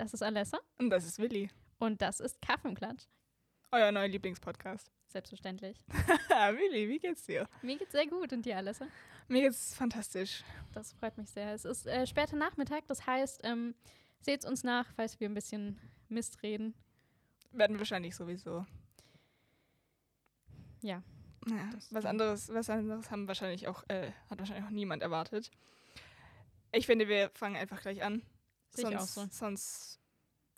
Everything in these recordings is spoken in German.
Das ist Alessa. Und das ist Willi. Und das ist Kaffeeklatsch. Euer neuer Lieblingspodcast. Selbstverständlich. Willi, wie geht's dir? Mir geht's sehr gut. Und dir, Alessa? Mir geht's fantastisch. Das freut mich sehr. Es ist äh, später Nachmittag. Das heißt, ähm, seht uns nach, falls wir ein bisschen Mist reden. Werden wir wahrscheinlich sowieso. Ja. ja was anderes, was anderes haben wahrscheinlich auch, äh, hat wahrscheinlich auch niemand erwartet. Ich finde, wir fangen einfach gleich an. Sehe ich auch Sonst, so. sonst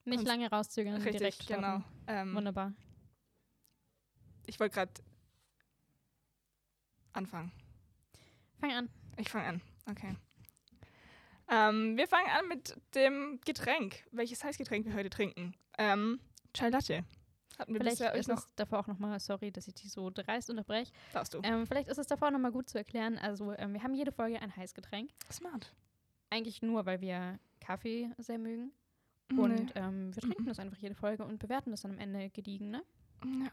Nicht lange rauszögern. richtig, direkt starten. genau. Ähm, Wunderbar. ich wollte gerade anfangen. Fang an. Ich fange an. Okay. Ähm, wir fangen an mit dem Getränk. Welches Heißgetränk wir heute trinken? Ähm, Chai Latte. Hatten wir Vielleicht bisher ist noch. es davor auch nochmal, sorry, dass ich dich so dreist unterbreche. Darfst du. Ähm, vielleicht ist es davor nochmal gut zu erklären. Also, ähm, wir haben jede Folge ein Heißgetränk. Smart. Eigentlich nur, weil wir Kaffee sehr mögen. Nee. Und ähm, wir trinken Mhm. das einfach jede Folge und bewerten das dann am Ende gediegen, ne? Ja.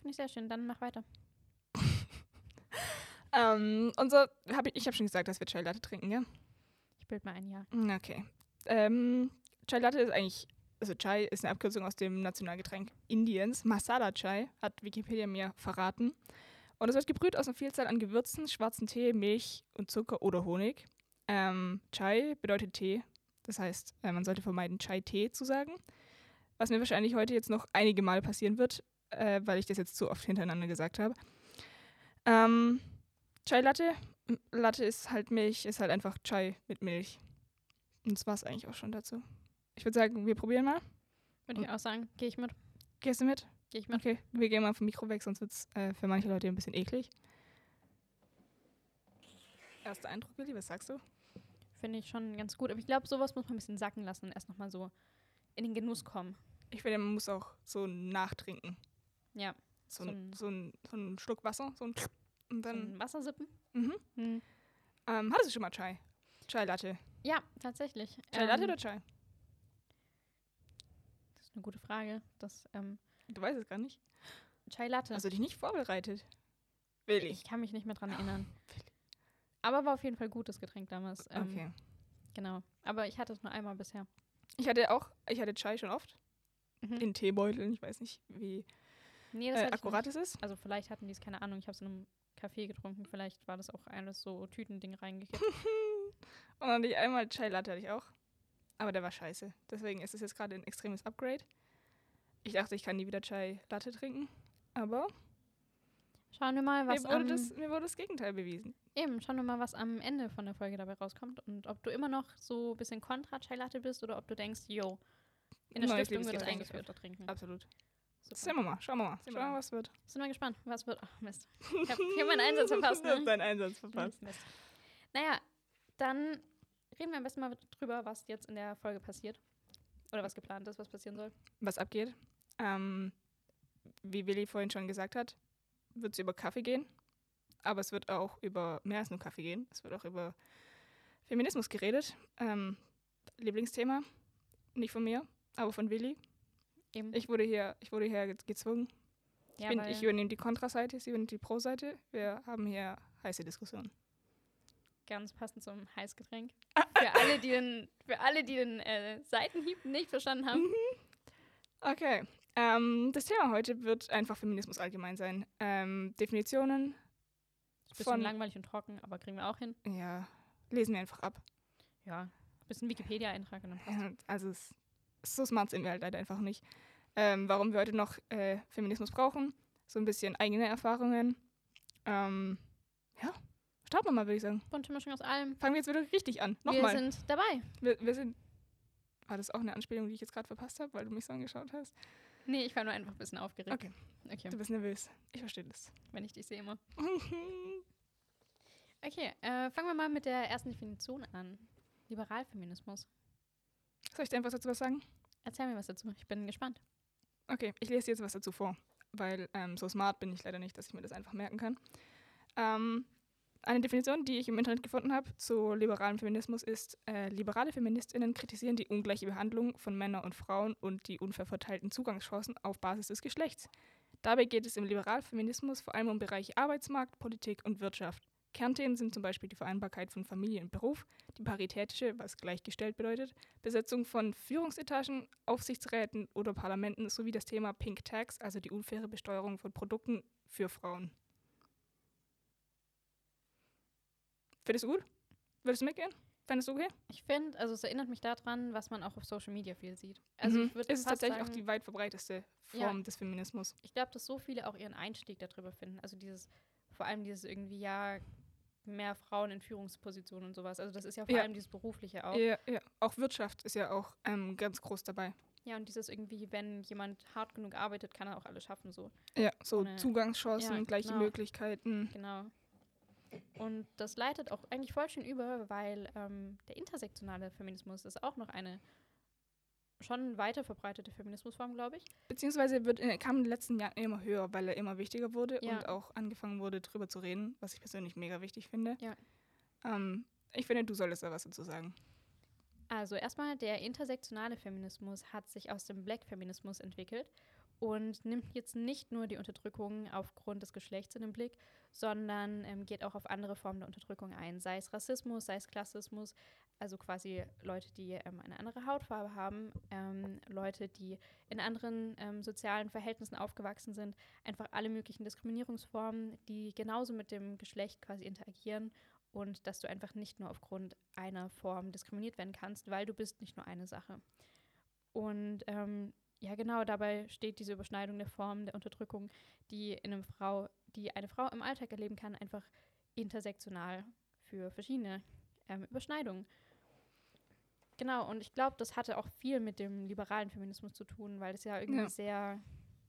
Finde ich sehr schön. Dann mach weiter. Ähm, unser, hab ich ich habe schon gesagt, dass wir Chai Latte trinken, ja? Ich bild mal ein Ja. Okay. Ähm, Chai Latte ist eigentlich, also Chai ist eine Abkürzung aus dem Nationalgetränk Indiens. Masala Chai hat Wikipedia mir verraten. Und es wird gebrüht aus einer Vielzahl an Gewürzen, schwarzen Tee, Milch und Zucker oder Honig. Ähm, Chai bedeutet Tee. Das heißt, äh, man sollte vermeiden, Chai-Tee zu sagen. Was mir wahrscheinlich heute jetzt noch einige Mal passieren wird, äh, weil ich das jetzt zu oft hintereinander gesagt habe. Ähm, Chai Latte. M- Latte ist halt Milch, ist halt einfach Chai mit Milch. Und das war es eigentlich auch schon dazu. Ich würde sagen, wir probieren mal. Würde ich auch sagen. Gehe ich mit. Gehst du mit? Gehe ich mit. Okay, wir gehen mal vom Mikro weg, sonst wird es äh, für manche Leute ein bisschen eklig. Erster Eindruck, Willi, was sagst du? Finde ich schon ganz gut. Aber ich glaube, sowas muss man ein bisschen sacken lassen und erst nochmal so in den Genuss kommen. Ich finde, man muss auch so nachtrinken. Ja. So, So ein, so, ein, so ein Schluck Wasser, so ein und So dann. ein Wassersippen. mhm. Hm. ähm, hattest du schon mal Chai? Chai Latte. Ja, tatsächlich. Chai Latte Ähm, oder Chai? Das ist eine gute Frage. Das ähm, Du weißt es gar nicht. Chai Latte. Hast du dich nicht vorbereitet? Willi. ich kann mich nicht mehr dran erinnern. Aber war auf jeden Fall gut, das Getränk damals. Ähm, Okay. Genau. Aber ich hatte es nur einmal bisher. Ich hatte auch, ich hatte Chai schon oft. Mhm. In Teebeuteln. Ich weiß nicht, wie nee, äh, akkurat es ist. Also vielleicht hatten die es, keine Ahnung, ich habe es in einem Café getrunken. Vielleicht war das auch alles so Tütending reingekippt. Und dann hatte ich einmal Chai Latte hatte ich auch. Aber der war scheiße. Deswegen ist es jetzt gerade ein extremes Upgrade. Ich dachte, ich kann nie wieder Chai Latte trinken. Aber Schauen wir mal, was mir wurde, am, das, mir wurde das Gegenteil bewiesen. eben, schauen wir mal, was am Ende von der Folge dabei rauskommt und ob du immer noch so ein bisschen kontra bist oder ob du denkst, yo, in der Neues Stiftung wird das eingeführt, da trinken. Absolut. Super. Sehen wir mal. Schauen wir mal. Schauen wir mal, was wird. Sind wir gespannt, was wird. Ach, Mist. Ich habe hab meinen Einsatz verpasst. Du hast Ne? deinen Einsatz verpasst. Mist. Naja, dann reden wir am besten mal drüber, was jetzt in der Folge passiert. Oder was geplant ist, was passieren soll. Was abgeht. Ähm, wie Willi vorhin schon gesagt hat, wird es über Kaffee gehen. Aber es wird auch über mehr als nur Kaffee gehen. Es wird auch über Feminismus geredet. Ähm, Lieblingsthema. Nicht von mir, aber von Willi. Eben. Ich wurde hier, ich wurde hier ge- gezwungen. Ich, ja, bin, weil ich übernehme die Kontraseite, sie übernimmt die Pro-Seite. Wir haben hier heiße Diskussionen. ganz passend zum Heißgetränk. Für alle, die den, für alle, die den äh, Seitenhieb nicht verstanden haben. Okay. Ähm, das Thema heute wird einfach Feminismus allgemein sein. Ähm, Definitionen, Bisschen Von- langweilig und trocken, aber kriegen wir auch hin. ja, lesen wir einfach ab. Ja. Bisschen Wikipedia-Eintrag und dann passt. Ja, also es, so smart sind wir halt leider einfach nicht. Ähm, warum wir heute noch äh, Feminismus brauchen, so ein bisschen eigene Erfahrungen. Ähm, ja, starten wir mal, würde ich sagen. Bunte Mischung aus allem. Fangen wir jetzt wieder richtig an. Wir Nochmal. sind dabei. Wir, wir sind. War das auch eine Anspielung, die ich jetzt gerade verpasst habe, weil du mich so angeschaut hast? Nee, ich war nur einfach ein bisschen aufgeregt. Okay. Okay, Du bist nervös. Ich verstehe das. wenn ich dich sehe immer. Okay, äh, fangen wir mal mit der ersten Definition an. Liberalfeminismus. Soll ich dir einfach dazu was sagen? Erzähl mir was dazu. Ich bin gespannt. Okay, ich lese dir jetzt was dazu vor, weil ähm, so smart bin ich leider nicht, dass ich mir das einfach merken kann. Ähm, eine Definition, die ich im Internet gefunden habe zu liberalem Feminismus ist, äh, liberale Feministinnen kritisieren die ungleiche Behandlung von Männern und Frauen und die unfair verteilten Zugangschancen auf Basis des Geschlechts. Dabei geht es im Liberalfeminismus vor allem um Bereiche Arbeitsmarkt, Politik und Wirtschaft. Kernthemen sind zum Beispiel die Vereinbarkeit von Familie und Beruf, die paritätische, was gleichgestellt bedeutet, Besetzung von Führungsetagen, Aufsichtsräten oder Parlamenten sowie das Thema Pink Tax, also die unfaire Besteuerung von Produkten für Frauen. Findest du gut? Würdest du mitgehen? Fändest du okay? Ich finde, also es erinnert mich daran, was man auch auf Social Media viel sieht. Also mhm. ich würde es ist tatsächlich sagen, auch die weit verbreiteste Form des Feminismus. Ich glaube, dass so viele auch ihren Einstieg darüber finden. Also dieses, vor allem dieses irgendwie, ja, mehr Frauen in Führungspositionen und sowas. Also das ist ja vor Ja. allem dieses Berufliche auch. Ja, ja. Auch Wirtschaft ist ja auch ähm, ganz groß dabei. Ja, und dieses irgendwie, wenn jemand hart genug arbeitet, kann er auch alles schaffen, so. Ja, so Ohne- Zugangschancen, Ja, gleiche genau. Möglichkeiten. Genau. Und das leitet auch eigentlich voll schön über, weil ähm, der intersektionale Feminismus ist auch noch eine schon weiter verbreitete Feminismusform, glaube ich. Beziehungsweise wird, äh, kam in den letzten Jahren immer höher, weil er immer wichtiger wurde Ja. und auch angefangen wurde, drüber zu reden, was ich persönlich mega wichtig finde. Ja. Ähm, ich finde, du solltest da was dazu sagen. Also erstmal, der intersektionale Feminismus hat sich aus dem Black-Feminismus entwickelt und nimmt jetzt nicht nur die Unterdrückung aufgrund des Geschlechts in den Blick, sondern ähm, geht auch auf andere Formen der Unterdrückung ein, sei es Rassismus, sei es Klassismus, also quasi Leute, die ähm, eine andere Hautfarbe haben, ähm, Leute, die in anderen ähm, sozialen Verhältnissen aufgewachsen sind, einfach alle möglichen Diskriminierungsformen, die genauso mit dem Geschlecht quasi interagieren und dass du einfach nicht nur aufgrund einer Form diskriminiert werden kannst, weil du bist nicht nur eine Sache. Und ähm, ja, genau, dabei steht diese Überschneidung der Formen der Unterdrückung, die in einem Frau, die eine Frau im Alltag erleben kann, einfach intersektional für verschiedene ähm, Überschneidungen. Genau, und ich glaube, das hatte auch viel mit dem liberalen Feminismus zu tun, weil es ja irgendwie Ja. sehr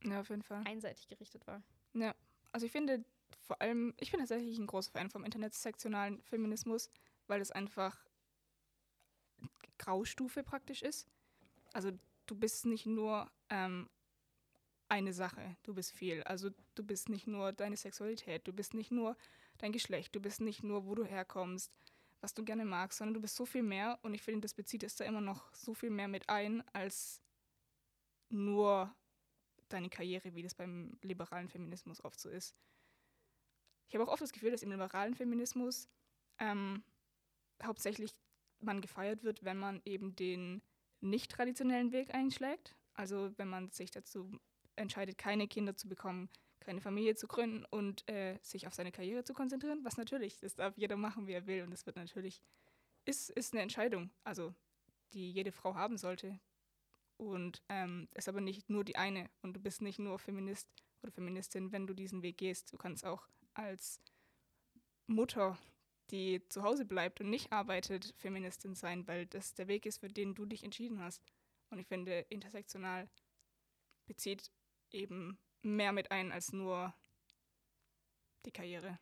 Ja, auf jeden Fall. einseitig gerichtet war. Also ich finde vor allem, ich bin tatsächlich ein großer Fan vom intersektionalen Feminismus, weil es einfach Graustufe praktisch ist. Also du bist nicht nur ähm, eine Sache, du bist viel. Also du bist nicht nur deine Sexualität, du bist nicht nur dein Geschlecht, du bist nicht nur, wo du herkommst, was du gerne magst, sondern du bist so viel mehr und ich finde, das bezieht es da immer noch so viel mehr mit ein, als nur deine Karriere, wie das beim liberalen Feminismus oft so ist. Ich habe auch oft das Gefühl, dass im liberalen Feminismus ähm, hauptsächlich man gefeiert wird, wenn man eben den nicht traditionellen Weg einschlägt. Also wenn man sich dazu entscheidet, keine Kinder zu bekommen, keine Familie zu gründen und äh, sich auf seine Karriere zu konzentrieren, was natürlich, das darf jeder machen, wie er will. Und das wird natürlich, ist, ist eine Entscheidung, also die jede Frau haben sollte. Und ähm, ist aber nicht nur die eine. Und du bist nicht nur Feminist oder Feministin, wenn du diesen Weg gehst. Du kannst auch als Mutter, die zu Hause bleibt und nicht arbeitet, Feministin sein, weil das der Weg ist, für den du dich entschieden hast. Und ich finde, intersektional bezieht eben mehr mit ein als nur die Karriere.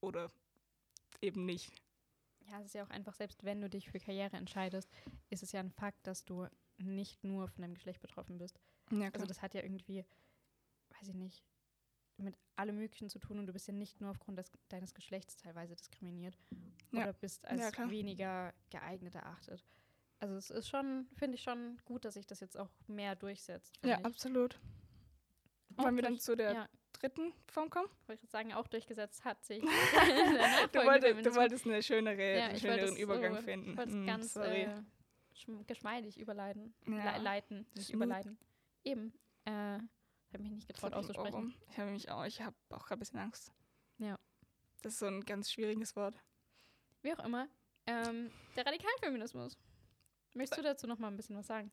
Oder eben nicht. Ja, es ist ja auch einfach, selbst wenn du dich für Karriere entscheidest, ist es ja ein Fakt, dass du nicht nur von deinem Geschlecht betroffen bist. Ja, Also das hat ja irgendwie, weiß ich nicht, mit allem Möglichen zu tun und du bist ja nicht nur aufgrund des, deines Geschlechts teilweise diskriminiert Ja. oder bist als Ja, weniger geeignet erachtet. Also es ist schon, finde ich schon gut, dass sich das jetzt auch mehr durchsetzt. ja ich. absolut. Auch Wollen wir dann zu der ja, dritten Form kommen? wollte ich sagen, auch durchgesetzt hat sich. Du, wolltest, du wolltest eine schönere, Ja, einen schöneren Übergang so- finden. Ich wollte es Hm, ganz sorry. äh, schm- geschmeidig überleiten. Ja. Le leiten, nicht Smooth. überleiten. Eben. Äh, habe mich nicht getraut auszusprechen. Ich habe mich auch, ich habe auch gerade ein bisschen Angst. Ja. Das ist so ein ganz schwieriges Wort. Wie auch immer. Ähm, der Radikalfeminismus. Möchtest du dazu noch mal ein bisschen was sagen?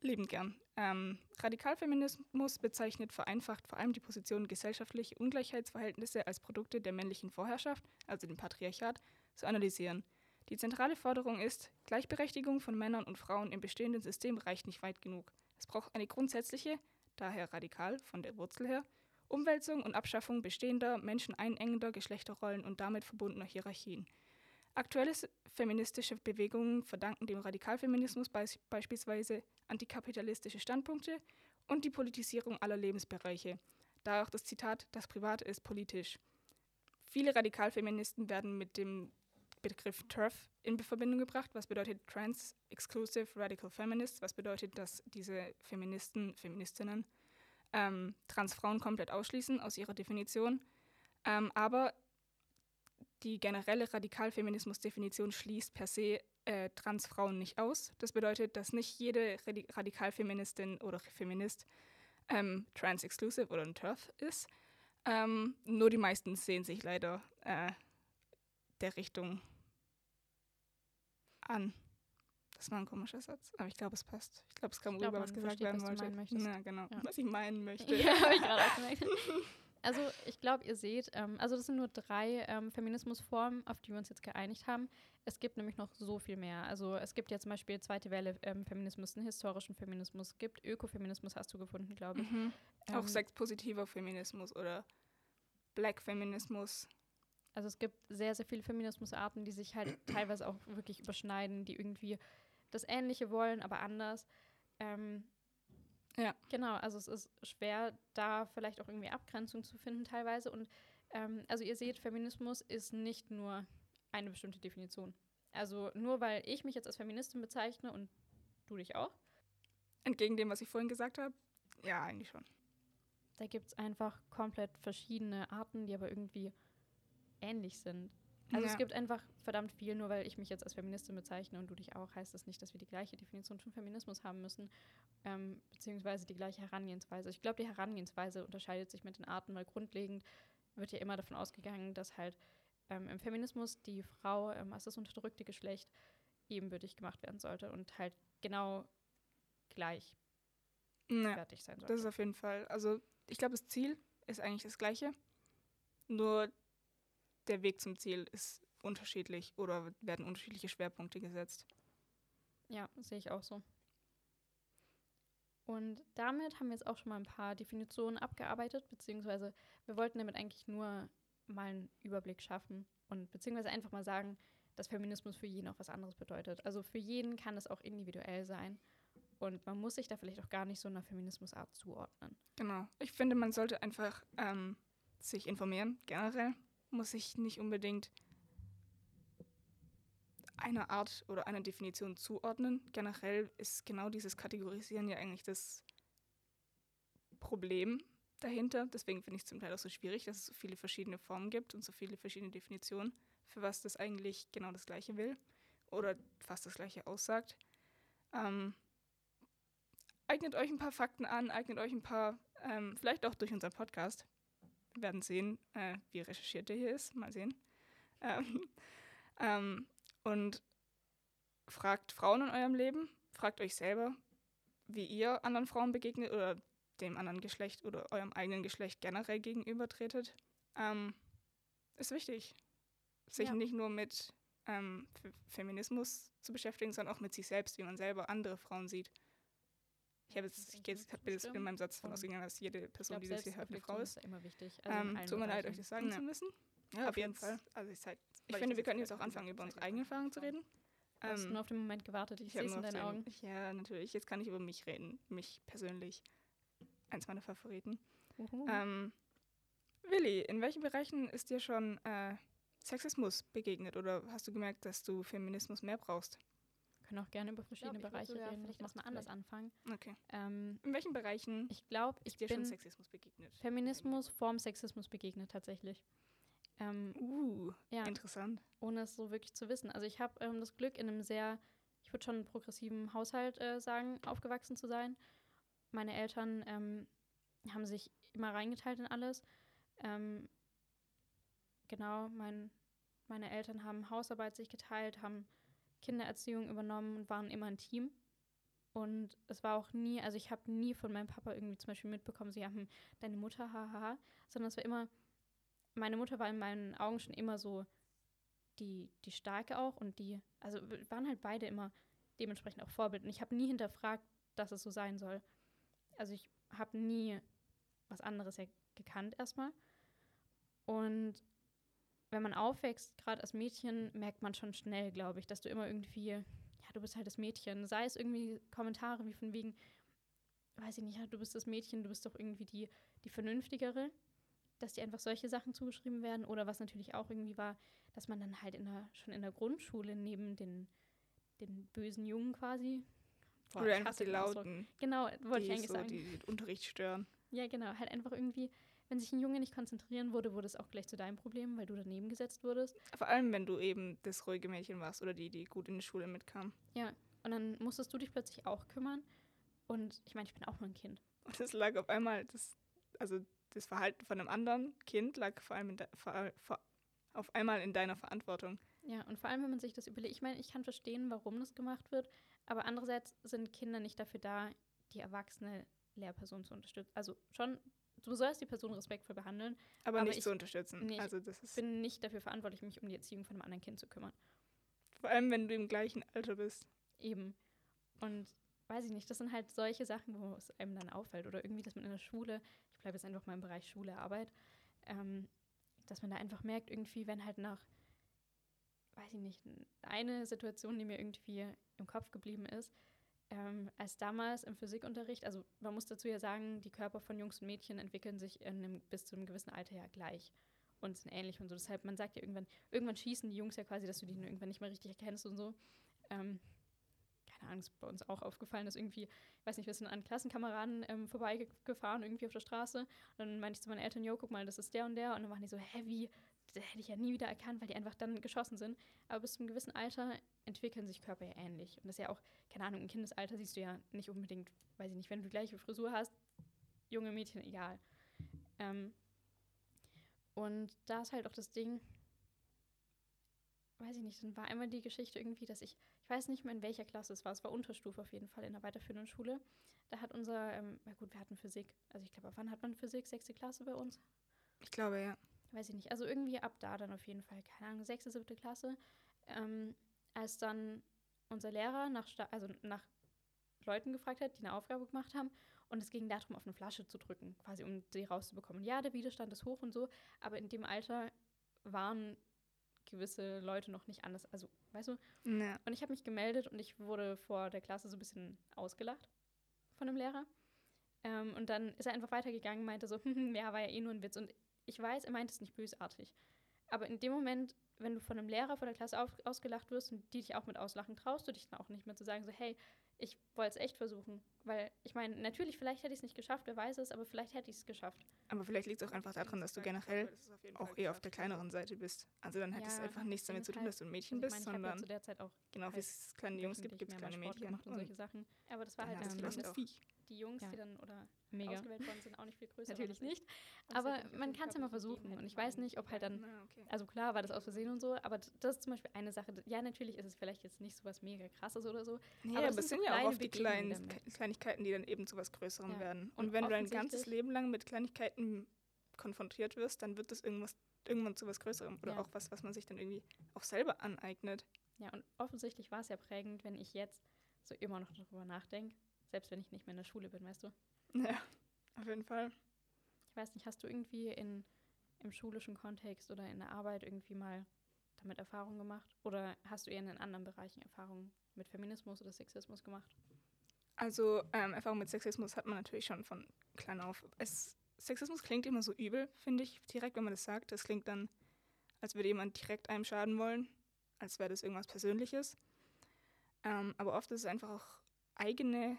Liebend gern. Ähm, Radikalfeminismus bezeichnet vereinfacht vor allem die Position gesellschaftliche Ungleichheitsverhältnisse als Produkte der männlichen Vorherrschaft, also dem Patriarchat, zu analysieren. Die zentrale Forderung ist, Gleichberechtigung von Männern und Frauen im bestehenden System reicht nicht weit genug. Es braucht eine grundsätzliche, daher radikal von der Wurzel her, Umwälzung und Abschaffung bestehender, menscheneinengender Geschlechterrollen und damit verbundener Hierarchien. Aktuelle feministische Bewegungen verdanken dem Radikalfeminismus beis beispielsweise antikapitalistische Standpunkte und die Politisierung aller Lebensbereiche. Da auch das Zitat, das Private ist politisch. Viele Radikalfeministen werden mit dem Begriff TERF in Verbindung gebracht, was bedeutet Trans Exclusive Radical Feminists, was bedeutet, dass diese Feministen, Feministinnen ähm, Transfrauen komplett ausschließen aus ihrer Definition. Ähm, aber die generelle Radikalfeminismus-Definition schließt per se äh, Transfrauen nicht aus. Das bedeutet, dass nicht jede Radi Radikalfeministin oder Feminist ähm, trans-exclusive oder ein TERF ist. Ähm, nur die meisten sehen sich leider äh, der Richtung an. Das war ein komischer Satz, aber ich glaube, es passt. Ich glaube, es kam rüber, was gesagt werden was wollte. Ja, genau. Ja. Was ich meinen möchte. Ja, habe ich gerade auch. Also ich glaube, ihr seht, ähm, also das sind nur drei ähm, Feminismusformen, auf die wir uns jetzt geeinigt haben. Es gibt nämlich noch so viel mehr. Also es gibt ja zum Beispiel zweite Welle ähm, Feminismus, einen historischen Feminismus, es gibt Ökofeminismus, hast du gefunden, glaube ich. Mhm. Auch ähm, sexpositiver Feminismus oder Black Feminismus. Also es gibt sehr, sehr viele Feminismusarten, die sich halt teilweise auch wirklich überschneiden, die irgendwie das Ähnliche wollen, aber anders. Ähm, ja. Genau, also es ist schwer, da vielleicht auch irgendwie Abgrenzung zu finden teilweise. Und ähm, also ihr seht, Feminismus ist nicht nur eine bestimmte Definition. Also nur weil ich mich jetzt als Feministin bezeichne und du dich auch. Entgegen dem, was ich vorhin gesagt habe, ja, eigentlich schon. Da gibt es einfach komplett verschiedene Arten, die aber irgendwie ähnlich sind. Also ja. es gibt einfach verdammt viel, nur weil ich mich jetzt als Feministin bezeichne und du dich auch, heißt das nicht, dass wir die gleiche Definition von Feminismus haben müssen, ähm, beziehungsweise die gleiche Herangehensweise. Ich glaube, die Herangehensweise unterscheidet sich mit den Arten, weil grundlegend wird ja immer davon ausgegangen, dass halt ähm, im Feminismus die Frau ähm, als das unterdrückte Geschlecht ebenbürtig gemacht werden sollte und halt genau gleich ja, fertig sein sollte. Das ist auf jeden Fall. Also ich glaube, das Ziel ist eigentlich das gleiche, nur der Weg zum Ziel ist unterschiedlich oder werden unterschiedliche Schwerpunkte gesetzt. Ja, sehe ich auch so. Und damit haben wir jetzt auch schon mal ein paar Definitionen abgearbeitet, beziehungsweise wir wollten damit eigentlich nur mal einen Überblick schaffen und beziehungsweise einfach mal sagen, dass Feminismus für jeden auch was anderes bedeutet. Also für jeden kann es auch individuell sein und man muss sich da vielleicht auch gar nicht so einer Feminismusart zuordnen. Genau. Ich finde, man sollte einfach ähm, sich informieren, generell. Muss sich nicht unbedingt einer Art oder einer Definition zuordnen. Generell ist genau dieses Kategorisieren ja eigentlich das Problem dahinter. Deswegen finde ich es zum Teil auch so schwierig, dass es so viele verschiedene Formen gibt und so viele verschiedene Definitionen, für was das eigentlich genau das Gleiche will oder fast das Gleiche aussagt. Ähm, eignet euch ein paar Fakten an, eignet euch ein paar, ähm, vielleicht auch durch unseren Podcast. Wir werden sehen, äh, wie recherchiert der hier ist. Mal sehen. Ähm, ähm, und fragt Frauen in eurem Leben, fragt euch selber, wie ihr anderen Frauen begegnet oder dem anderen Geschlecht oder eurem eigenen Geschlecht generell gegenübertretet. Ähm, ist wichtig, sich ja. nicht nur mit ähm, Feminismus zu beschäftigen, sondern auch mit sich selbst, wie man selber andere Frauen sieht. Ich habe jetzt, ich jetzt, hab jetzt in meinem Satz davon ausgegangen, dass jede Person, die das hier hört, eine Frau ist. ist immer wichtig. Also ähm, tut mir leid, euch das sagen ja. zu müssen. Ja, auf jeden Fall. Also ich, halt, ich finde, wir können jetzt auch anfangen, über unsere eigenen Erfahrungen zu reden. Du hast ähm, nur auf den Moment gewartet, ich, ich sehe es in deinen Augen. Ja, natürlich. Jetzt kann ich über mich reden, mich persönlich. Eins meiner Favoriten. Ähm, Willi, in welchen Bereichen ist dir schon äh, Sexismus begegnet oder hast du gemerkt, dass du Feminismus mehr brauchst? Können auch gerne über verschiedene glaub, Bereiche reden. Vielleicht erstmal anders anfangen. Okay. Ähm, in welchen Bereichen ich glaube, ich ist dir schon Sexismus begegnet? Feminismus vorm Sexismus begegnet tatsächlich. Ähm, uh, ja, interessant. Ohne es so wirklich zu wissen. Also ich habe ähm, das Glück, in einem sehr, ich würde schon progressiven Haushalt äh, sagen, aufgewachsen zu sein. Meine Eltern ähm, haben sich immer reingeteilt in alles. Ähm, genau, mein, meine Eltern haben Hausarbeit sich geteilt, haben Kindererziehung übernommen und waren immer ein Team. Und es war auch nie, also ich habe nie von meinem Papa irgendwie zum Beispiel mitbekommen, sie haben deine Mutter, haha, sondern es war immer, meine Mutter war in meinen Augen schon immer so die, die Starke auch und die, also waren halt beide immer dementsprechend auch Vorbild. Und ich habe nie hinterfragt, dass es so sein soll. Also ich habe nie was anderes gekannt erstmal. Und wenn man aufwächst, gerade als Mädchen, merkt man schon schnell, glaube ich, dass du immer irgendwie, ja, du bist halt das Mädchen. Sei es irgendwie Kommentare wie von wegen, weiß ich nicht, ja, du bist das Mädchen, du bist doch irgendwie die, die Vernünftigere, dass dir einfach solche Sachen zugeschrieben werden. Oder was natürlich auch irgendwie war, dass man dann halt in der, schon in der Grundschule neben den, den bösen Jungen quasi. Boah, Oder einfach die Lauten. Genau, wollte ich eigentlich so sagen. Die, die Unterricht stören. Ja, genau, halt einfach irgendwie wenn sich ein Junge nicht konzentrieren würde, wurde es auch gleich zu deinem Problem, weil du daneben gesetzt wurdest. Vor allem, wenn du eben das ruhige Mädchen warst oder die, die gut in die Schule mitkam. Ja, und dann musstest du dich plötzlich auch kümmern. Und ich meine, ich bin auch nur ein Kind. Und es lag auf einmal, das, also das Verhalten von einem anderen Kind lag vor allem de, vor, vor, auf einmal in deiner Verantwortung. Ja, und vor allem, wenn man sich das überlegt, ich meine, ich kann verstehen, warum das gemacht wird, aber andererseits sind Kinder nicht dafür da, die erwachsene Lehrperson zu unterstützen. Also schon, du sollst die Person respektvoll behandeln. Aber, Aber nicht ich- zu unterstützen. nee, ich also das Ich ist bin nicht dafür verantwortlich, mich um die Erziehung von einem anderen Kind zu kümmern. vor allem, wenn du im gleichen Alter bist. Eben. Und weiß ich nicht, das sind halt solche Sachen, wo es einem dann auffällt. Oder irgendwie, dass man in der Schule, ich bleibe jetzt einfach mal im Bereich Schule, Arbeit, ähm, dass man da einfach merkt, irgendwie, wenn halt nach, weiß ich nicht, eine Situation, die mir irgendwie im Kopf geblieben ist, ähm, als damals im Physikunterricht, also man muss dazu ja sagen, die Körper von Jungs und Mädchen entwickeln sich in einem, bis zu einem gewissen Alter ja gleich und sind ähnlich und so. Deshalb, man sagt ja irgendwann, irgendwann schießen die Jungs ja quasi, dass du die irgendwann nicht mehr richtig erkennst und so. Ähm, keine Ahnung, ist bei uns auch aufgefallen, dass irgendwie, ich weiß nicht, wir sind an Klassenkameraden ähm, vorbeigefahren, irgendwie auf der Straße. Und dann meinte ich zu meinen Eltern, jo, guck mal, das ist der und der. Und dann waren die so, hä, wie? Hätte ich ja nie wieder erkannt, weil die einfach dann geschossen sind. Aber bis zu einem gewissen Alter entwickeln sich Körper ja ähnlich. Und das ist ja auch, keine Ahnung, im Kindesalter siehst du ja nicht unbedingt, weiß ich nicht, wenn du die gleiche Frisur hast, junge Mädchen, egal. Ähm, und da ist halt auch das Ding, weiß ich nicht, dann war einmal die Geschichte irgendwie, dass ich, ich weiß nicht mehr in welcher Klasse es war, es war Unterstufe auf jeden Fall in der weiterführenden Schule. Da hat unser, ähm, na gut, wir hatten Physik, also ich glaube, wann hat man Physik, sechste Klasse bei uns? Ich glaube, ja. Weiß ich nicht, also irgendwie ab da dann auf jeden Fall, keine Ahnung, sechste, siebte Klasse, ähm, als dann unser Lehrer nach, Sta- also nach Leuten gefragt hat, die eine Aufgabe gemacht haben. Und es ging darum, auf eine Flasche zu drücken, quasi um sie rauszubekommen. Ja, der Widerstand ist hoch und so, aber in dem Alter waren gewisse Leute noch nicht anders. Also, weißt du? Ja. Und ich habe mich gemeldet und ich wurde vor der Klasse so ein bisschen ausgelacht von dem Lehrer. Ähm, und dann ist er einfach weitergegangen, meinte so, hm, ja, war ja eh nur ein Witz. Und ich weiß, er meint es nicht bösartig. Aber in dem Moment, wenn du von einem Lehrer vor der Klasse auf, ausgelacht wirst und die dich auch mit auslachen, traust du dich dann auch nicht mehr zu sagen, so, hey, ich wollte es echt versuchen. Weil ich meine, natürlich, vielleicht hätte ich es nicht geschafft, wer weiß es, aber vielleicht hätte ich es geschafft. Aber vielleicht liegt es auch einfach daran, dass du generell auch eher auf der kleineren Seite bist. Also dann hat es Ja, einfach nichts damit zu tun, dass du ein Mädchen Also ich bist, meine, ich habe ja sondern zu der Zeit auch genau wie halt es kleine Jungs gibt, gibt es kleine Sport Mädchen. gemacht und solche Sachen. Aber das war dann halt du Ding, das Viech. Die Jungs, Ja. die dann oder Mega. ausgewählt worden sind, auch nicht viel größer Natürlich nicht. ich. Aber man kann es ja mal versuchen. Und ich weiß nicht, ob halt dann, Na, okay. also klar war das aus Versehen und so, aber das ist zum Beispiel eine Sache. Ja, natürlich ist es vielleicht jetzt nicht so was mega krasses oder so. Nee, aber es sind sind so ja auch oft die kleinen damit. Kleinigkeiten, die dann eben zu was Größerem Ja. werden. Und Und wenn du dein ganzes Leben lang mit Kleinigkeiten konfrontiert wirst, dann wird das irgendwas irgendwann zu was Größerem oder Ja. auch was, was man sich dann irgendwie auch selber aneignet. Ja, und offensichtlich war es ja prägend, wenn ich jetzt so immer noch darüber nachdenke, selbst wenn ich nicht mehr in der Schule bin, weißt du? Ja, auf jeden Fall. Ich weiß nicht, hast du irgendwie in, im schulischen Kontext oder in der Arbeit irgendwie mal damit Erfahrungen gemacht? Oder hast du eher in den anderen Bereichen Erfahrungen mit Feminismus oder Sexismus gemacht? Also ähm, Erfahrung mit Sexismus hat man natürlich schon von klein auf. Es, Sexismus klingt immer so übel, finde ich, direkt, wenn man das sagt. Das klingt dann, als würde jemand direkt einem schaden wollen, als wäre das irgendwas Persönliches. Ähm, aber oft ist es einfach auch eigene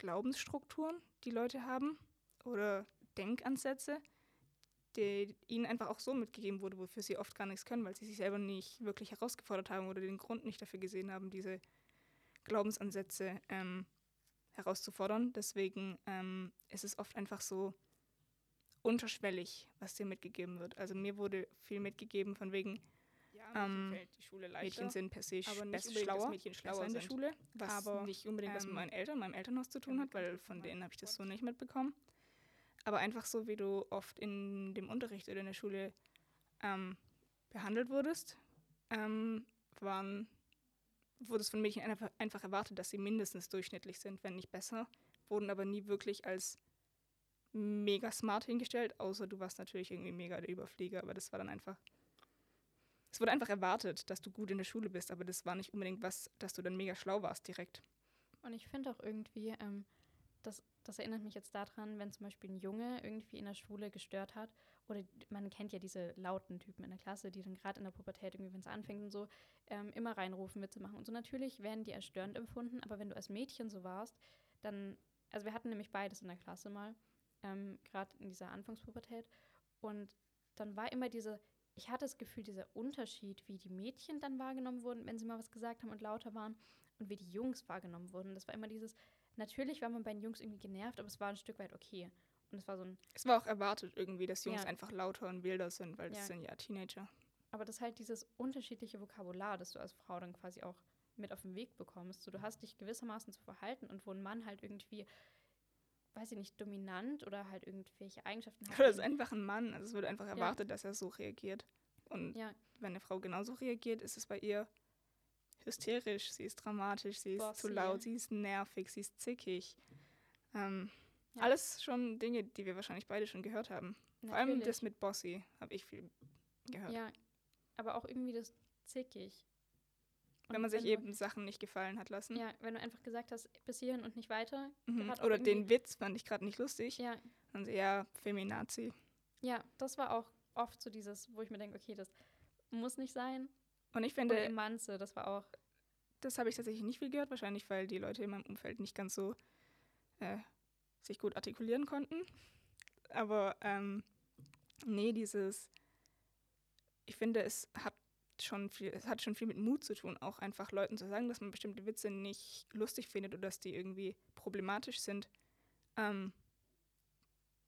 Glaubensstrukturen, die Leute haben oder Denkansätze, die ihnen einfach auch so mitgegeben wurde, wofür sie oft gar nichts können, weil sie sich selber nicht wirklich herausgefordert haben oder den Grund nicht dafür gesehen haben, diese Glaubensansätze ähm, herauszufordern. Deswegen ähm, ist es oft einfach so unterschwellig, was dir mitgegeben wird. Also mir wurde viel mitgegeben von wegen, ähm, Schule Mädchen sind per se aber nicht besser unbedingt, dass schlauer, Mädchen schlauer in der sind. Schule, was Aber, nicht unbedingt was mit ähm, meinen Eltern, meinem Elternhaus zu tun hat, weil von denen habe ich das so nicht mitbekommen. Aber einfach so, wie du oft in dem Unterricht oder in der Schule ähm, behandelt wurdest, ähm, waren, wurde es von Mädchen einfach, einfach erwartet, dass sie mindestens durchschnittlich sind, wenn nicht besser, wurden aber nie wirklich als mega smart hingestellt, außer du warst natürlich irgendwie mega der Überflieger, aber das war dann einfach. Es wurde einfach erwartet, dass du gut in der Schule bist, aber das war nicht unbedingt was, dass du dann mega schlau warst direkt. Und ich finde auch irgendwie, ähm, das, das erinnert mich jetzt daran, wenn zum Beispiel ein Junge irgendwie in der Schule gestört hat, oder man kennt ja diese lauten Typen in der Klasse, die dann gerade in der Pubertät irgendwie, wenn es anfängt und so, ähm, immer reinrufen, Witze machen und so. Natürlich werden die als störend empfunden, aber wenn du als Mädchen so warst, dann, also wir hatten nämlich beides in der Klasse mal, ähm, gerade in dieser Anfangspubertät. Und dann war immer diese, ich hatte das Gefühl, dieser Unterschied, wie die Mädchen dann wahrgenommen wurden, wenn sie mal was gesagt haben und lauter waren, und wie die Jungs wahrgenommen wurden. Das war immer dieses, natürlich war man bei den Jungs irgendwie genervt, aber es war ein Stück weit okay. Und es war so ein. Es war auch erwartet irgendwie, dass Jungs Ja. einfach lauter und wilder sind, weil Ja. das sind ja Teenager. Aber das ist halt dieses unterschiedliche Vokabular, das du als Frau dann quasi auch mit auf den Weg bekommst. So, du hast dich gewissermaßen zu verhalten und wo ein Mann halt irgendwie, weiß ich nicht, dominant oder halt irgendwelche Eigenschaften hat. Oder ist einfach ein Mann. Also es wird einfach erwartet, dass er so reagiert. Und ja, wenn eine Frau genauso reagiert, ist es bei ihr hysterisch, sie ist dramatisch, sie ist zu Bossy. laut, sie ist nervig, sie ist zickig. Ähm, Ja. Alles schon Dinge, die wir wahrscheinlich beide schon gehört haben. Vor allem natürlich. das mit Bossy habe ich viel gehört. Ja, aber auch irgendwie das zickig. Und wenn man sich wenn du- eben Sachen nicht gefallen hat lassen. Ja, wenn du einfach gesagt hast, bis hierhin und nicht weiter. Mhm. Oder den Witz fand ich gerade nicht lustig. Ja, Und sie, ja, Feminazi. ja, das war auch oft so dieses, wo ich mir denke, okay, das muss nicht sein. Und ich finde, Emanze, das war auch. das habe ich tatsächlich nicht viel gehört, wahrscheinlich weil die Leute in meinem Umfeld nicht ganz so äh, sich gut artikulieren konnten. Aber ähm, nee, dieses, ich finde, es hat schon viel, es hat schon viel mit Mut zu tun, auch einfach Leuten zu sagen, dass man bestimmte Witze nicht lustig findet oder dass die irgendwie problematisch sind. Ähm,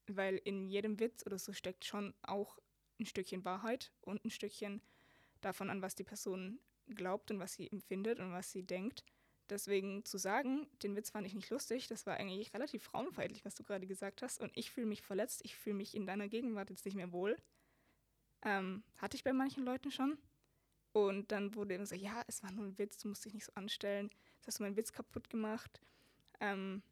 weil in jedem Witz oder so steckt schon auch ein Stückchen Wahrheit und ein Stückchen davon an, was die Person glaubt und was sie empfindet und was sie denkt. Deswegen zu sagen, den Witz fand ich nicht lustig, das war eigentlich relativ frauenfeindlich, was du gerade gesagt hast. Und ich fühle mich verletzt, ich fühle mich in deiner Gegenwart jetzt nicht mehr wohl. Ähm, hatte ich bei manchen Leuten schon. Und dann wurde immer so, ja, es war nur ein Witz, du musst dich nicht so anstellen, jetzt hast du meinen Witz kaputt gemacht. Ähm,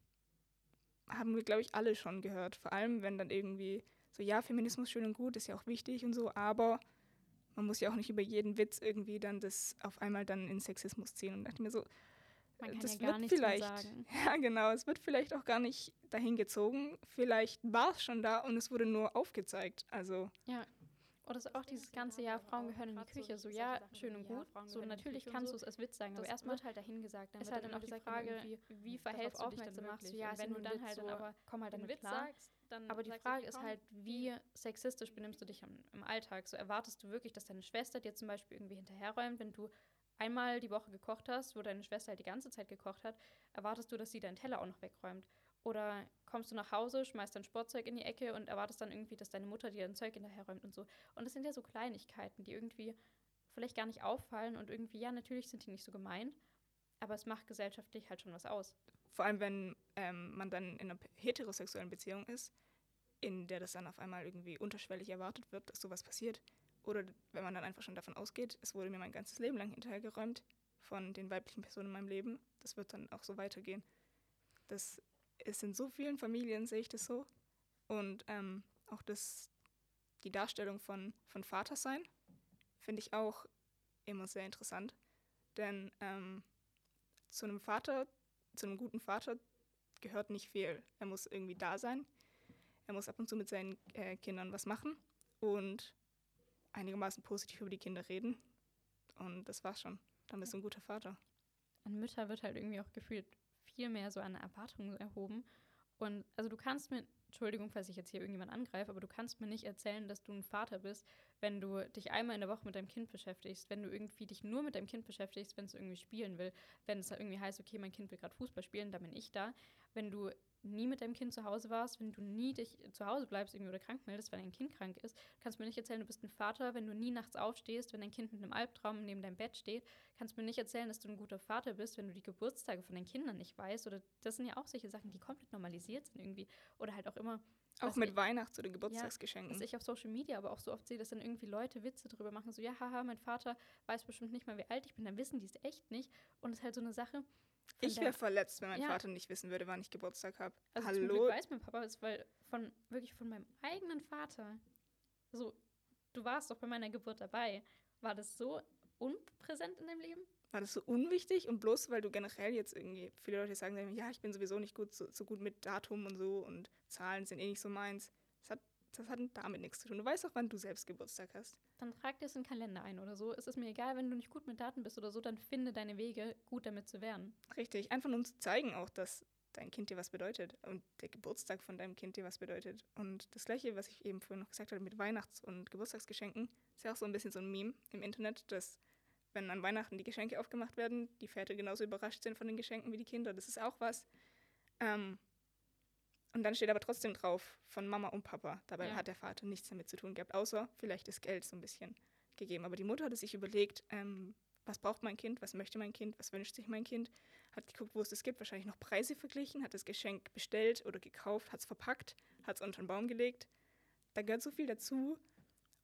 haben wir, glaube ich, alle schon gehört. Vor allem, wenn dann irgendwie so, ja, Feminismus schön und gut, ist ja auch wichtig und so, aber man muss ja auch nicht über jeden Witz irgendwie dann das auf einmal dann in Sexismus ziehen. Und dachte mir so, Man kann das ja gar wird vielleicht, ja genau, es wird vielleicht auch gar nicht dahin gezogen. Vielleicht war es schon da und es wurde nur aufgezeigt. Also Oder so auch dieses ganze Jahr, Frauen gehören in die Küche. So, ja, schön und gut. So, natürlich kannst du es als Witz sagen, aber erstmal wird halt dahin gesagt. Dann ist halt dann auch die Frage, wie verhältst du dich aufmerksam machst. Ja, wenn du dann halt dann aber, komm halt einen Witz sagst, dann Aber die Frage ist halt, wie sexistisch benimmst du dich im, im Alltag? So erwartest du wirklich, dass deine Schwester dir zum Beispiel irgendwie hinterherräumt, wenn du einmal die Woche gekocht hast, wo deine Schwester halt die ganze Zeit gekocht hat, erwartest du, dass sie deinen Teller auch noch wegräumt? Oder kommst du nach Hause, schmeißt dein Sportzeug in die Ecke und erwartest dann irgendwie, dass deine Mutter dir dein Zeug hinterherräumt und so. Und das sind ja so Kleinigkeiten, die irgendwie vielleicht gar nicht auffallen und irgendwie, ja, natürlich sind die nicht so gemeint, aber es macht gesellschaftlich halt schon was aus. vor allem, wenn ähm, man dann in einer heterosexuellen Beziehung ist, in der das dann auf einmal irgendwie unterschwellig erwartet wird, dass sowas passiert. Oder wenn man dann einfach schon davon ausgeht, es wurde mir mein ganzes Leben lang hinterhergeräumt von den weiblichen Personen in meinem Leben, das wird dann auch so weitergehen. Das ist in so vielen Familien, sehe ich das so. Und ähm, auch das, die Darstellung von, von Vatersein finde ich auch immer sehr interessant. Denn ähm, zu einem Vater, zu einem guten Vater gehört nicht viel. Er muss irgendwie da sein. Er muss ab und zu mit seinen äh, Kindern was machen und einigermaßen positiv über die Kinder reden. Und das war's schon. Dann bist du ein guter Vater. an Mütter wird halt irgendwie auch gefühlt viel mehr so an Erwartungen erhoben. Und also du kannst mir, Entschuldigung, falls ich jetzt hier irgendjemand angreife, aber du kannst mir nicht erzählen, dass du ein Vater bist, wenn du dich einmal in der Woche mit deinem Kind beschäftigst, wenn du irgendwie dich nur mit deinem Kind beschäftigst, wenn es irgendwie spielen will, wenn es irgendwie heißt, okay, mein Kind will gerade Fußball spielen, da bin ich da. Wenn du nie mit deinem Kind zu Hause warst, wenn du nie dich zu Hause bleibst irgendwie oder krank meldest, wenn dein Kind krank ist, kannst du mir nicht erzählen, du bist ein Vater, wenn du nie nachts aufstehst, wenn dein Kind mit einem Albtraum neben deinem Bett steht, kannst du mir nicht erzählen, dass du ein guter Vater bist, wenn du die Geburtstage von deinen Kindern nicht weißt. Oder das sind ja auch solche Sachen, die komplett normalisiert sind irgendwie. Oder halt auch immer, Auch mit ich- Weihnachts- oder Geburtstagsgeschenken. was ich auf Social Media aber auch so oft sehe, dass dann irgendwie Leute Witze drüber machen, so, ja, haha, mein Vater weiß bestimmt nicht mal, wie alt ich bin, dann wissen die es echt nicht. Und es ist halt so eine Sache. Ich wäre verletzt, wenn mein Ja. Vater nicht wissen würde, wann ich Geburtstag habe. Also zum Glück Hallo? weiß mein Papa es, weil von wirklich von meinem eigenen Vater. So, du warst doch bei meiner Geburt dabei. War das so unpräsent in deinem Leben? War das so unwichtig und bloß, weil du generell jetzt irgendwie, viele Leute sagen, ja, ich bin sowieso nicht gut, so, so gut mit Datum und so und Zahlen sind eh nicht so meins. Das hat, das hat damit nichts zu tun. Du weißt auch, wann du selbst Geburtstag hast. Dann trag dir es in den Kalender ein oder so. Es ist mir egal, wenn du nicht gut mit Daten bist oder so, dann finde deine Wege, gut damit zu werden. Richtig, einfach nur zu zeigen auch, dass dein Kind dir was bedeutet und der Geburtstag von deinem Kind dir was bedeutet. Und das Gleiche, was ich eben vorhin noch gesagt habe mit Weihnachts- und Geburtstagsgeschenken, ist ja auch so ein bisschen so ein Meme im Internet, dass wenn an Weihnachten die Geschenke aufgemacht werden, die Väter genauso überrascht sind von den Geschenken wie die Kinder. Das ist auch was. Ähm, und dann steht aber trotzdem drauf von Mama und Papa. Dabei ja. hat der Vater nichts damit zu tun gehabt, außer vielleicht das Geld so ein bisschen gegeben. Aber die Mutter hatte sich überlegt, ähm, was braucht mein Kind, was möchte mein Kind, was wünscht sich mein Kind, hat geguckt, wo es das gibt, wahrscheinlich noch Preise verglichen, hat das Geschenk bestellt oder gekauft, hat es verpackt, hat es unter den Baum gelegt. Da gehört so viel dazu.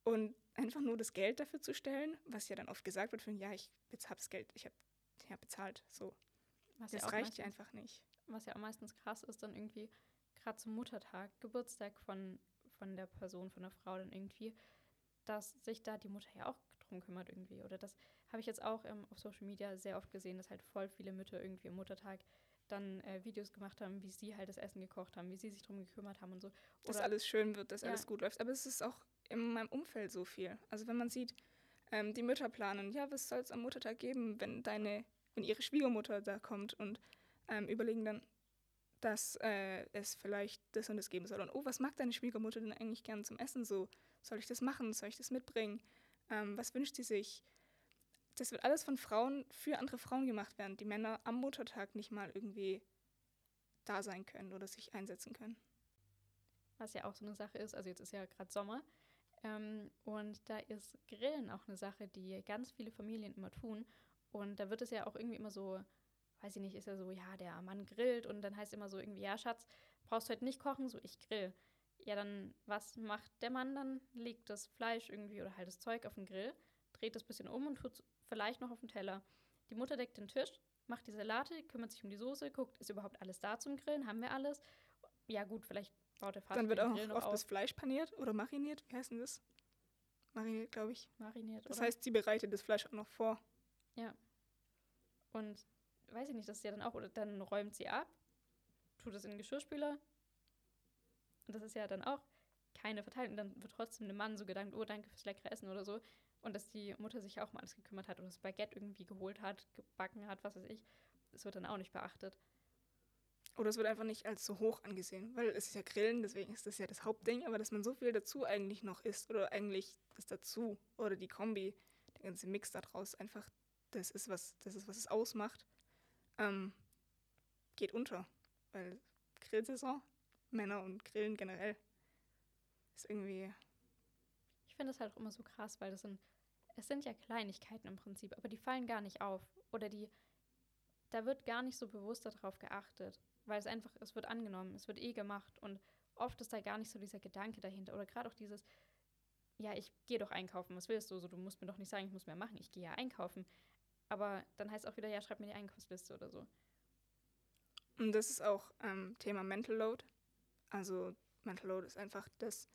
Und einfach nur das Geld dafür zu stellen, was ja dann oft gesagt wird, von ja, ich habe das Geld, ich habe ja, bezahlt, so. Was das ja reicht ja einfach nicht. Was ja auch meistens krass ist, dann irgendwie gerade zum Muttertag, Geburtstag von, von der Person, von der Frau dann irgendwie, dass sich da die Mutter ja auch drum kümmert irgendwie. Oder das habe ich jetzt auch ähm, auf Social Media sehr oft gesehen, dass halt voll viele Mütter irgendwie am Muttertag dann äh, Videos gemacht haben, wie sie halt das Essen gekocht haben, wie sie sich drum gekümmert haben und so. Oder, dass alles schön wird, dass ja. alles gut läuft. Aber es ist auch in meinem Umfeld so viel. Also wenn man sieht, ähm, die Mütter planen, ja, was soll es am Muttertag geben, wenn deine, wenn ihre Schwiegermutter da kommt und ähm, überlegen dann, dass äh, es vielleicht das und das geben soll. Und oh, was mag deine Schwiegermutter denn eigentlich gern zum Essen so? Soll ich das machen? Soll ich das mitbringen? Ähm, was wünscht sie sich? Das wird alles von Frauen für andere Frauen gemacht, während die Männer am Muttertag nicht mal irgendwie da sein können oder sich einsetzen können. Was ja auch so eine Sache ist, also jetzt ist ja gerade Sommer ähm, und da ist Grillen auch eine Sache, die ganz viele Familien immer tun. Und da wird es ja auch irgendwie immer so, weiß ich nicht, ist ja so, ja, der Mann grillt und dann heißt immer so irgendwie, ja, Schatz, brauchst du heute nicht kochen, so ich grill. Ja, dann was macht der Mann dann? Legt das Fleisch irgendwie oder halt das Zeug auf den Grill, dreht das bisschen um und tut es vielleicht noch auf den Teller. Die Mutter deckt den Tisch, macht die Salate, kümmert sich um die Soße, guckt, ist überhaupt alles da zum Grillen? Haben wir alles? Ja, gut, vielleicht baut der Vater Dann wird auch noch oft auf. das Fleisch paniert oder mariniert. Wie heißt denn das? Mariniert, glaube ich. Mariniert, Das oder? heißt, sie bereitet das Fleisch auch noch vor. Ja. Und weiß ich nicht, das ist ja dann auch, oder dann räumt sie ab, tut es in den Geschirrspüler. Und das ist ja dann auch keine Verteilung. Dann wird trotzdem dem Mann so gedankt, oh, danke fürs leckere Essen oder so. Und dass die Mutter sich auch mal alles gekümmert hat oder das Baguette irgendwie geholt hat, gebacken hat, was weiß ich. Das wird dann auch nicht beachtet. Oder es wird einfach nicht als so hoch angesehen, weil es ist ja Grillen, deswegen ist das ja das Hauptding, aber dass man so viel dazu eigentlich noch isst oder eigentlich das dazu oder die Kombi, der ganze Mix daraus einfach, das ist was, das ist was es ausmacht, ähm, geht unter, weil Grillsaison, Männer und Grillen generell ist irgendwie. Ich finde es halt auch immer so krass, weil das sind, es sind ja Kleinigkeiten im Prinzip, aber die fallen gar nicht auf oder die, da wird gar nicht so bewusst darauf geachtet weil es einfach, es wird angenommen, es wird eh gemacht und oft ist da gar nicht so dieser Gedanke dahinter oder gerade auch dieses, ja, ich gehe doch einkaufen, was willst du? So, du musst mir doch nicht sagen, ich muss mehr machen, ich gehe ja einkaufen. Aber dann heißt es auch wieder, ja, schreib mir die Einkaufsliste oder so. Und das ist auch ähm, Thema Mental Load. Also Mental Load ist einfach das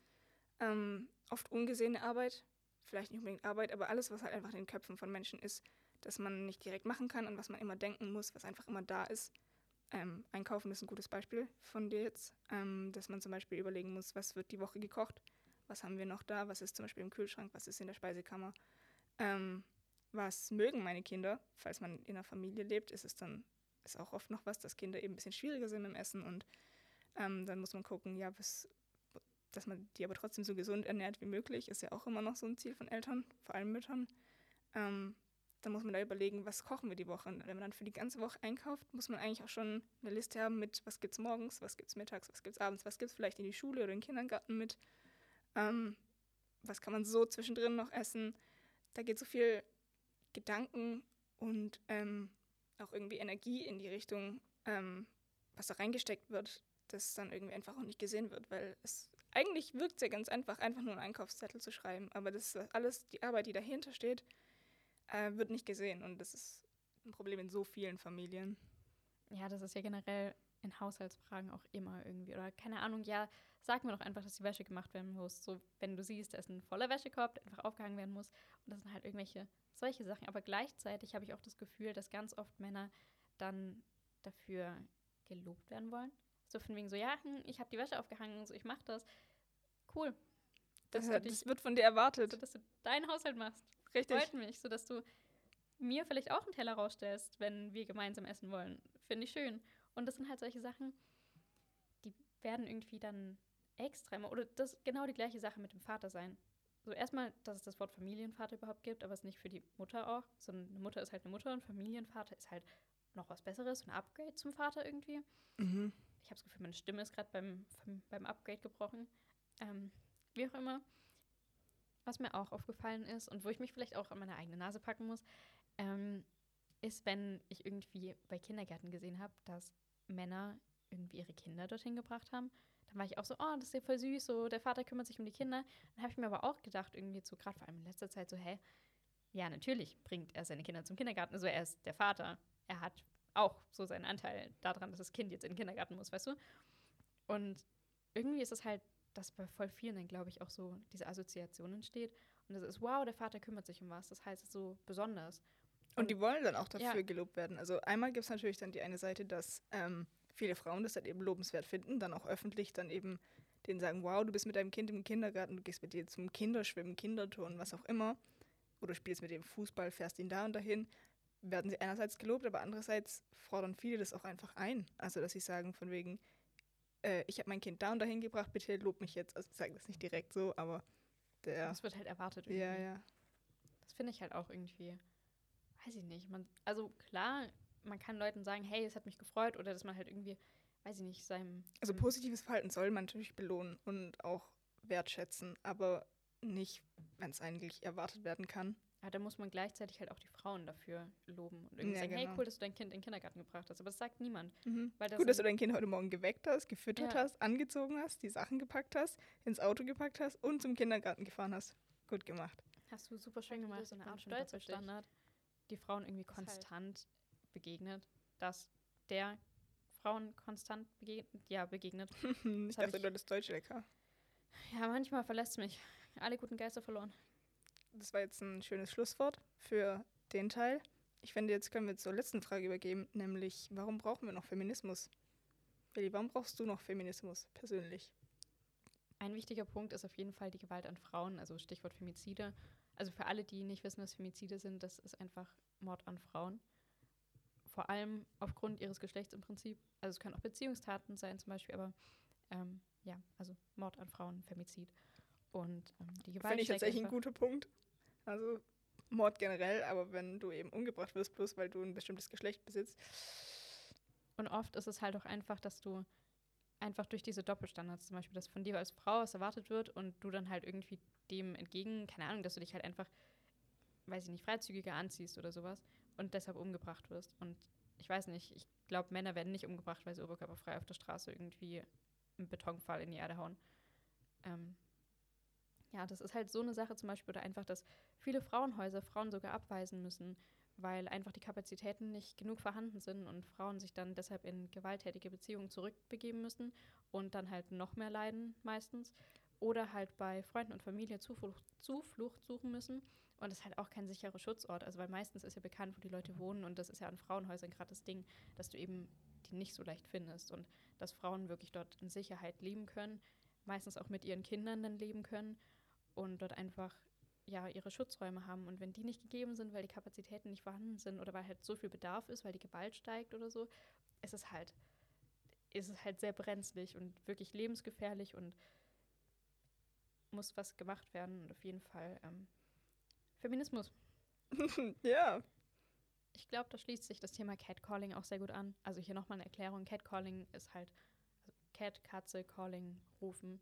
ähm, oft ungesehene Arbeit, vielleicht nicht unbedingt Arbeit, aber alles, was halt einfach in den Köpfen von Menschen ist, dass man nicht direkt machen kann und was man immer denken muss, was einfach immer da ist. Ähm, Einkaufen ist ein gutes Beispiel von dir jetzt, ähm, dass man zum Beispiel überlegen muss, was wird die Woche gekocht, was haben wir noch da, was ist zum Beispiel im Kühlschrank, was ist in der Speisekammer, ähm, was mögen meine Kinder, falls man in einer Familie lebt, ist es dann ist auch oft noch was, dass Kinder eben ein bisschen schwieriger sind im Essen und ähm, dann muss man gucken, ja, was, dass man die aber trotzdem so gesund ernährt wie möglich, ist ja auch immer noch so ein Ziel von Eltern, vor allem Müttern. Ähm, dann muss man da überlegen, was kochen wir die Woche. Und wenn man dann für die ganze Woche einkauft, muss man eigentlich auch schon eine Liste haben mit, was gibt es morgens, was gibt es mittags, was gibt es abends, was gibt es vielleicht in die Schule oder in den Kindergarten mit. Ähm, was kann man so zwischendrin noch essen. Da geht so viel Gedanken und ähm, auch irgendwie Energie in die Richtung, ähm, was da reingesteckt wird, das dann irgendwie einfach auch nicht gesehen wird, weil es eigentlich wirkt es ja ganz einfach, einfach nur einen Einkaufszettel zu schreiben, aber das ist alles die Arbeit, die dahinter steht, äh, wird nicht gesehen. Und das ist ein Problem in so vielen Familien. Ja, das ist ja generell in Haushaltsfragen auch immer irgendwie. Oder keine Ahnung, ja, sag mir doch einfach, dass die Wäsche gemacht werden muss. So, wenn du siehst, da ist ein voller Wäschekorb, der einfach aufgehangen werden muss. Und das sind halt irgendwelche solche Sachen. Aber gleichzeitig habe ich auch das Gefühl, dass ganz oft Männer dann dafür gelobt werden wollen. So von wegen so, ja, hm, ich habe die Wäsche aufgehangen, so ich mache das. Cool. Das, das, dich, wird von dir erwartet. So, dass du deinen Haushalt machst. Richtig. Freut mich, sodass du mir vielleicht auch einen Teller rausstellst, wenn wir gemeinsam essen wollen. Finde ich schön. Und das sind halt solche Sachen, die werden irgendwie dann extra immer, oder das ist genau die gleiche Sache mit dem Vater sein. So erstmal, dass es das Wort Familienvater überhaupt gibt, aber es nicht für die Mutter auch, sondern eine Mutter ist halt eine Mutter und Familienvater ist halt noch was Besseres, ein Upgrade zum Vater irgendwie. Mhm. Ich habe das Gefühl, meine Stimme ist gerade beim, beim, beim Upgrade gebrochen. Ähm, wie auch immer. Was mir auch aufgefallen ist und wo ich mich vielleicht auch an meine eigene Nase packen muss, ähm, ist, wenn ich irgendwie bei Kindergärten gesehen habe, dass Männer irgendwie ihre Kinder dorthin gebracht haben. Dann war ich auch so, oh, das ist ja voll süß, so der Vater kümmert sich um die Kinder. Dann habe ich mir aber auch gedacht, irgendwie so, gerade vor allem in letzter Zeit, so, hä, ja, natürlich bringt er seine Kinder zum Kindergarten. Also er ist der Vater. Er hat auch so seinen Anteil daran, dass das Kind jetzt in den Kindergarten muss, weißt du? Und irgendwie ist es halt, dass bei voll vielen dann, glaube ich, auch so diese Assoziation entsteht. Und das ist, wow, der Vater kümmert sich um was. Das heißt, es ist so besonders. Und die wollen dann auch dafür Ja. gelobt werden. Also einmal gibt es natürlich dann die eine Seite, dass ähm, viele Frauen das dann eben lobenswert finden, dann auch öffentlich dann eben denen sagen, wow, du bist mit deinem Kind im Kindergarten, du gehst mit dir zum Kinderschwimmen, Kinderturnen, was auch immer. Oder spielst mit dem Fußball, fährst ihn da und dahin. Werden sie einerseits gelobt, aber andererseits fordern viele das auch einfach ein. Also, dass sie sagen, von wegen, äh, ich habe mein Kind da und dahin gebracht, bitte lob mich jetzt. Also, sie sagen das nicht direkt so, aber der. Das wird halt erwartet. Irgendwie. Ja, ja. Das finde ich halt auch irgendwie, weiß ich nicht. Man, also klar, man kann Leuten sagen, hey, es hat mich gefreut oder dass man halt irgendwie, weiß ich nicht, seinem. Also positives Verhalten soll man natürlich belohnen und auch wertschätzen, aber nicht, wenn es eigentlich erwartet werden kann. Aber da muss man gleichzeitig halt auch die Frauen dafür loben und irgendwie Ja, sagen, hey, genau. cool, dass du dein Kind in den Kindergarten gebracht hast. Aber das sagt niemand. Weil das Gut, dass du dein Kind heute Morgen geweckt hast, gefüttert Ja. hast, angezogen hast, die Sachen gepackt hast, ins Auto gepackt hast und zum Kindergarten gefahren hast. Gut gemacht. Hast du super schön gemacht. so eine Ich bin Art stolz auf dich. Die Frauen irgendwie halt- konstant begegnet. Dass der Frauen konstant begegnet. Ja, begegnet. ich dachte, ich- du hattest Deutsch lecker. Ja, manchmal verlässt mich. Alle guten Geister verloren. Das war jetzt ein schönes Schlusswort für den Teil. Ich finde, jetzt können wir zur letzten Frage übergeben, nämlich, warum brauchen wir noch Feminismus? Willi, warum brauchst du noch Feminismus persönlich? Ein wichtiger Punkt ist auf jeden Fall die Gewalt an Frauen, also Stichwort Femizide. Also für alle, die nicht wissen, was Femizide sind, das ist einfach Mord an Frauen. Vor allem aufgrund ihres Geschlechts im Prinzip. Also es können auch Beziehungstaten sein zum Beispiel, aber ähm, ja, also Mord an Frauen, Femizid. Und ähm, die Gewalt Finde ich tatsächlich ein guter Punkt. Also Mord generell, aber wenn du eben umgebracht wirst, bloß weil du ein bestimmtes Geschlecht besitzt. Und oft ist es halt auch einfach, dass du einfach durch diese Doppelstandards, zum Beispiel, dass von dir als Frau was erwartet wird und du dann halt irgendwie dem entgegen, keine Ahnung, dass du dich halt einfach, weiß ich nicht, freizügiger anziehst oder sowas und deshalb umgebracht wirst. Und ich weiß nicht, ich glaube, Männer werden nicht umgebracht, weil sie oberkörperfrei auf der Straße irgendwie einen Betonfall in die Erde hauen. Ähm, ja, das ist halt so eine Sache zum Beispiel, oder einfach, dass viele Frauenhäuser Frauen sogar abweisen müssen, weil einfach die Kapazitäten nicht genug vorhanden sind und Frauen sich dann deshalb in gewalttätige Beziehungen zurückbegeben müssen und dann halt noch mehr leiden meistens. Oder halt bei Freunden und Familie Zuflucht, Zuflucht suchen müssen. Und das ist halt auch kein sicherer Schutzort. Also weil meistens ist ja bekannt, wo die Leute wohnen und das ist ja an Frauenhäusern gerade das Ding, dass du eben die nicht so leicht findest und dass Frauen wirklich dort in Sicherheit leben können, meistens auch mit ihren Kindern dann leben können und dort einfach ja ihre Schutzräume haben und wenn die nicht gegeben sind, weil die Kapazitäten nicht vorhanden sind oder weil halt so viel Bedarf ist, weil die Gewalt steigt oder so, ist es halt ist es halt sehr brenzlig und wirklich lebensgefährlich und muss was gemacht werden und auf jeden Fall ähm, Feminismus. ja, Ich glaube, da schließt sich das Thema Catcalling auch sehr gut an. Also hier nochmal eine Erklärung. Catcalling ist halt also Cat, Katze, Calling, rufen.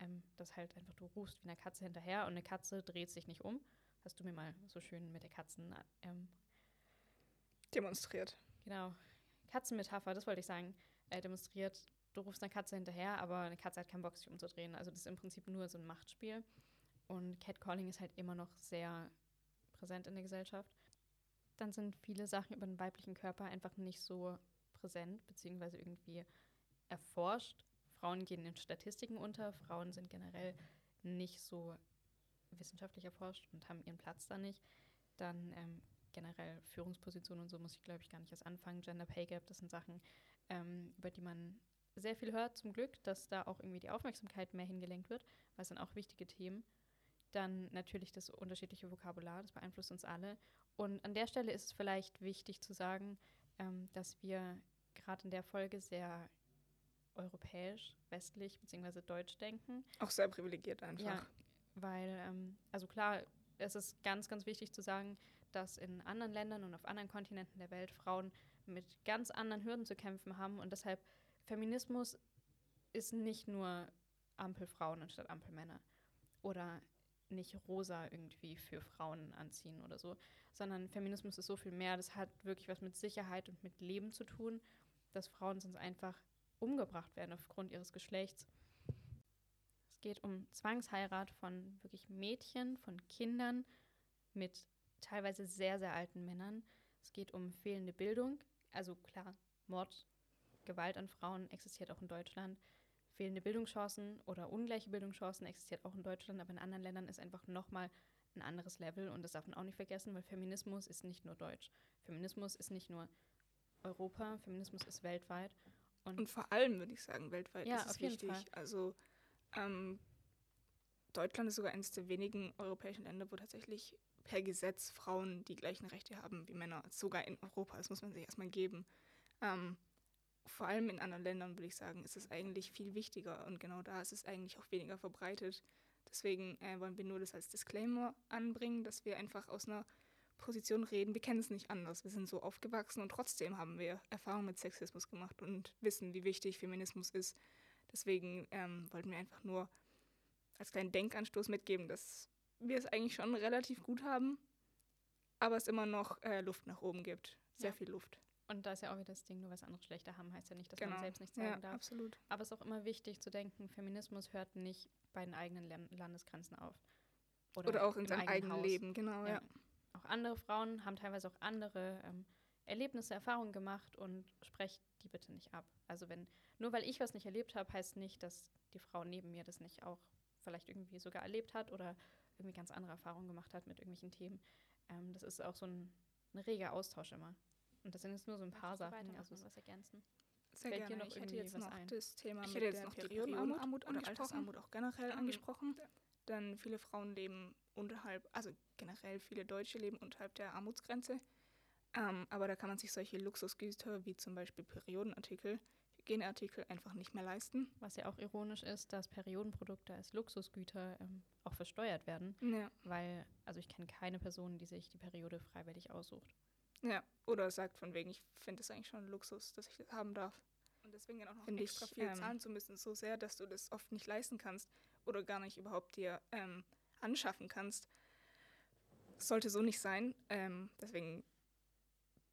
Ähm, das halt einfach, du rufst wie eine Katze hinterher und eine Katze dreht sich nicht um. Hast du mir mal so schön mit der Katzen, ähm, demonstriert. genau, Katzenmetapher, das wollte ich sagen, äh, demonstriert. Du rufst eine Katze hinterher, aber eine Katze hat keinen Bock, sich umzudrehen. Also das ist im Prinzip nur so ein Machtspiel. Und Catcalling ist halt immer noch sehr präsent in der Gesellschaft. Dann sind viele Sachen über den weiblichen Körper einfach nicht so präsent, beziehungsweise irgendwie erforscht. Frauen gehen in Statistiken unter. Frauen sind generell nicht so wissenschaftlich erforscht und haben ihren Platz da nicht. Dann ähm, generell Führungspositionen und so muss ich, glaube ich, gar nicht erst anfangen. Gender Pay Gap, das sind Sachen, ähm, über die man sehr viel hört, zum Glück, dass da auch irgendwie die Aufmerksamkeit mehr hingelenkt wird, weil es sind auch wichtige Themen. Dann natürlich das unterschiedliche Vokabular, das beeinflusst uns alle. Und an der Stelle ist es vielleicht wichtig zu sagen, ähm, dass wir gerade in der Folge sehr europäisch, westlich bzw. deutsch denken. Auch sehr privilegiert einfach. Ja, weil, ähm, also klar, es ist ganz, ganz wichtig zu sagen, dass in anderen Ländern und auf anderen Kontinenten der Welt Frauen mit ganz anderen Hürden zu kämpfen haben und deshalb Feminismus ist nicht nur Ampelfrauen anstatt Ampelmänner oder nicht rosa irgendwie für Frauen anziehen oder so, sondern Feminismus ist so viel mehr. Das hat wirklich was mit Sicherheit und mit Leben zu tun, dass Frauen sonst einfach umgebracht werden aufgrund ihres Geschlechts. Es geht um Zwangsheirat von wirklich Mädchen, von Kindern mit teilweise sehr, sehr alten Männern. Es geht um fehlende Bildung. Also klar, Mord, Gewalt an Frauen existiert auch in Deutschland. Fehlende Bildungschancen oder ungleiche Bildungschancen existiert auch in Deutschland, aber in anderen Ländern ist einfach nochmal ein anderes Level und das darf man auch nicht vergessen, weil Feminismus ist nicht nur deutsch. Feminismus ist nicht nur Europa, Feminismus ist weltweit. Und, und vor allem würde ich sagen, weltweit ja, ist es wichtig. Fall. Also ähm, Deutschland ist sogar eines der wenigen europäischen Länder, wo tatsächlich per Gesetz Frauen die gleichen Rechte haben wie Männer, sogar in Europa. Das muss man sich erstmal geben. Ähm, vor allem in anderen Ländern, würde ich sagen, ist es eigentlich viel wichtiger und genau da ist es eigentlich auch weniger verbreitet. Deswegen äh, wollen wir nur das als Disclaimer anbringen, dass wir einfach aus einer Position reden. Wir kennen es nicht anders. Wir sind so aufgewachsen und trotzdem haben wir Erfahrungen mit Sexismus gemacht und wissen, wie wichtig Feminismus ist. Deswegen ähm, wollten wir einfach nur als kleinen Denkanstoß mitgeben, dass wir es eigentlich schon relativ gut haben, aber es immer noch äh, Luft nach oben gibt. Sehr ja. viel Luft. Und da ist ja auch wieder das Ding, nur was andere schlechter haben, heißt ja nicht, dass genau. man selbst nicht sagen ja, darf. Absolut. Aber es ist auch immer wichtig zu denken, Feminismus hört nicht bei den eigenen Landesgrenzen auf. Oder, Oder auch in seinem eigenen Haus. Leben, genau, ja. ja. Auch andere Frauen haben teilweise auch andere ähm, Erlebnisse, Erfahrungen gemacht und sprecht die bitte nicht ab. Also wenn, nur weil ich was nicht erlebt habe, heißt nicht, dass die Frau neben mir das nicht auch vielleicht irgendwie sogar erlebt hat oder irgendwie ganz andere Erfahrungen gemacht hat mit irgendwelchen Themen. Ähm, das ist auch so ein, ein reger Austausch immer. Und das sind jetzt nur so ein paar Sachen. Also was ergänzen. Sehr Fällt gerne. ich hätte jetzt noch ein? das Thema ich hätte jetzt noch Periodenarmut, Periodenarmut oder Altersarmut auch generell ähm, angesprochen. Denn viele Frauen leben unterhalb, also generell viele Deutsche leben unterhalb der Armutsgrenze. Ähm, aber da kann man sich solche Luxusgüter wie zum Beispiel Periodenartikel, Hygieneartikel einfach nicht mehr leisten. Was ja auch ironisch ist, dass Periodenprodukte als Luxusgüter ähm, auch versteuert werden. Ja. Weil, also ich kenne keine Person, die sich die Periode freiwillig aussucht. Ja, oder sagt von wegen, ich finde es eigentlich schon ein Luxus, dass ich das haben darf. Und deswegen dann auch noch Find extra ich, viel ähm, zahlen zu müssen, so sehr, dass du das oft nicht leisten kannst oder gar nicht überhaupt dir ähm, anschaffen kannst. Sollte so nicht sein. Ähm, deswegen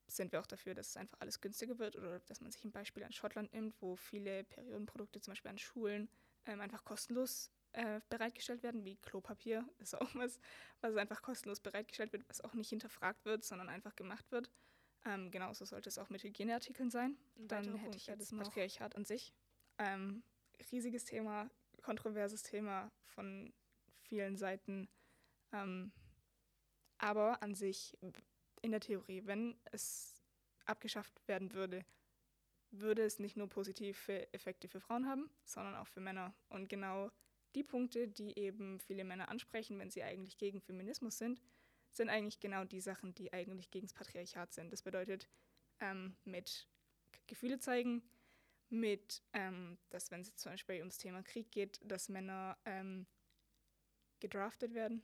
sind wir auch dafür, dass es einfach alles günstiger wird oder dass man sich ein Beispiel an Schottland nimmt, wo viele Periodenprodukte zum Beispiel an Schulen ähm, einfach kostenlos äh, bereitgestellt werden, wie Klopapier. Ist auch was, was einfach kostenlos bereitgestellt wird, was auch nicht hinterfragt wird, sondern einfach gemacht wird. Ähm, genauso sollte es auch mit Hygieneartikeln sein. Dann hätte ich ja das Matriarchat an sich. Ähm, riesiges Thema, kontroverses Thema von vielen Seiten. Ähm, aber an sich, in der Theorie, wenn es abgeschafft werden würde, würde es nicht nur positive Effekte für Frauen haben, sondern auch für Männer. Und genau die Punkte, die eben viele Männer ansprechen, wenn sie eigentlich gegen Feminismus sind, sind eigentlich genau die Sachen, die eigentlich gegen das Patriarchat sind. Das bedeutet, ähm, mit Gefühle zeigen, mit, ähm, dass wenn es zum Beispiel ums Thema Krieg geht, dass Männer ähm, gedraftet werden.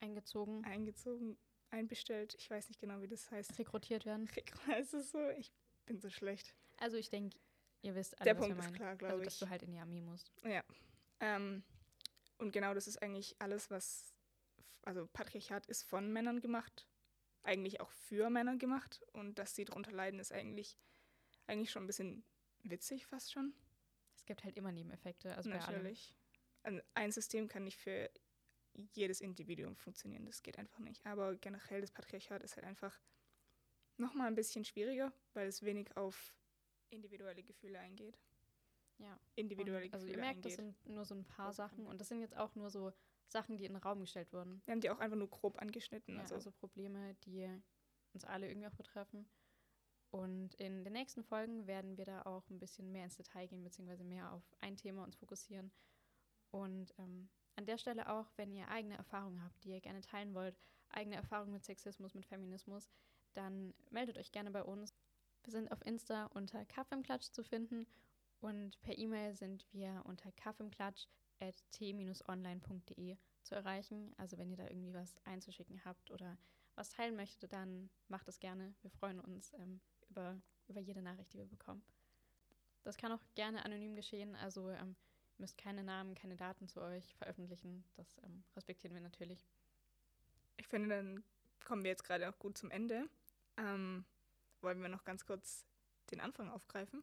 Eingezogen. Eingezogen, einbestellt. Ich weiß nicht genau, wie das heißt. Rekrutiert werden. Es so? Ich bin so schlecht. Also ich denke, ihr wisst alle, Der was Punkt ist klar, glaube also, ich. dass du halt in die Armee musst. Ja, ähm, und genau das ist eigentlich alles, was, also Patriarchat ist von Männern gemacht, eigentlich auch für Männer gemacht. Und dass sie darunter leiden, ist eigentlich, eigentlich schon ein bisschen witzig fast schon. Es gibt halt immer Nebeneffekte. Also Natürlich. Ein System kann nicht für jedes Individuum funktionieren. Das geht einfach nicht. Aber generell das Patriarchat ist halt einfach nochmal ein bisschen schwieriger, weil es wenig auf individuelle Gefühle eingeht ja. individuelle und, Also ihr merkt, eingeht. das sind nur so ein paar Sachen und das sind jetzt auch nur so Sachen, die in den Raum gestellt wurden. Wir haben die auch einfach nur grob angeschnitten. Ja, also. also Probleme, die uns alle irgendwie auch betreffen. Und in den nächsten Folgen werden wir da auch ein bisschen mehr ins Detail gehen, beziehungsweise mehr auf ein Thema uns fokussieren. Und ähm, an der Stelle auch, wenn ihr eigene Erfahrungen habt, die ihr gerne teilen wollt, eigene Erfahrungen mit Sexismus, mit Feminismus, dann meldet euch gerne bei uns. Wir sind auf Insta unter Kaffeemklatsch zu finden und per E-Mail sind wir unter kaffeemklatsch.t-online.de zu erreichen. Also wenn ihr da irgendwie was einzuschicken habt oder was teilen möchtet, dann macht es gerne. Wir freuen uns ähm, über, über jede Nachricht, die wir bekommen. Das kann auch gerne anonym geschehen. Also ähm, müsst keine Namen, keine Daten zu euch veröffentlichen. Das ähm, respektieren wir natürlich. Ich finde, dann kommen wir jetzt gerade auch gut zum Ende. Ähm, wollen wir noch ganz kurz den Anfang aufgreifen?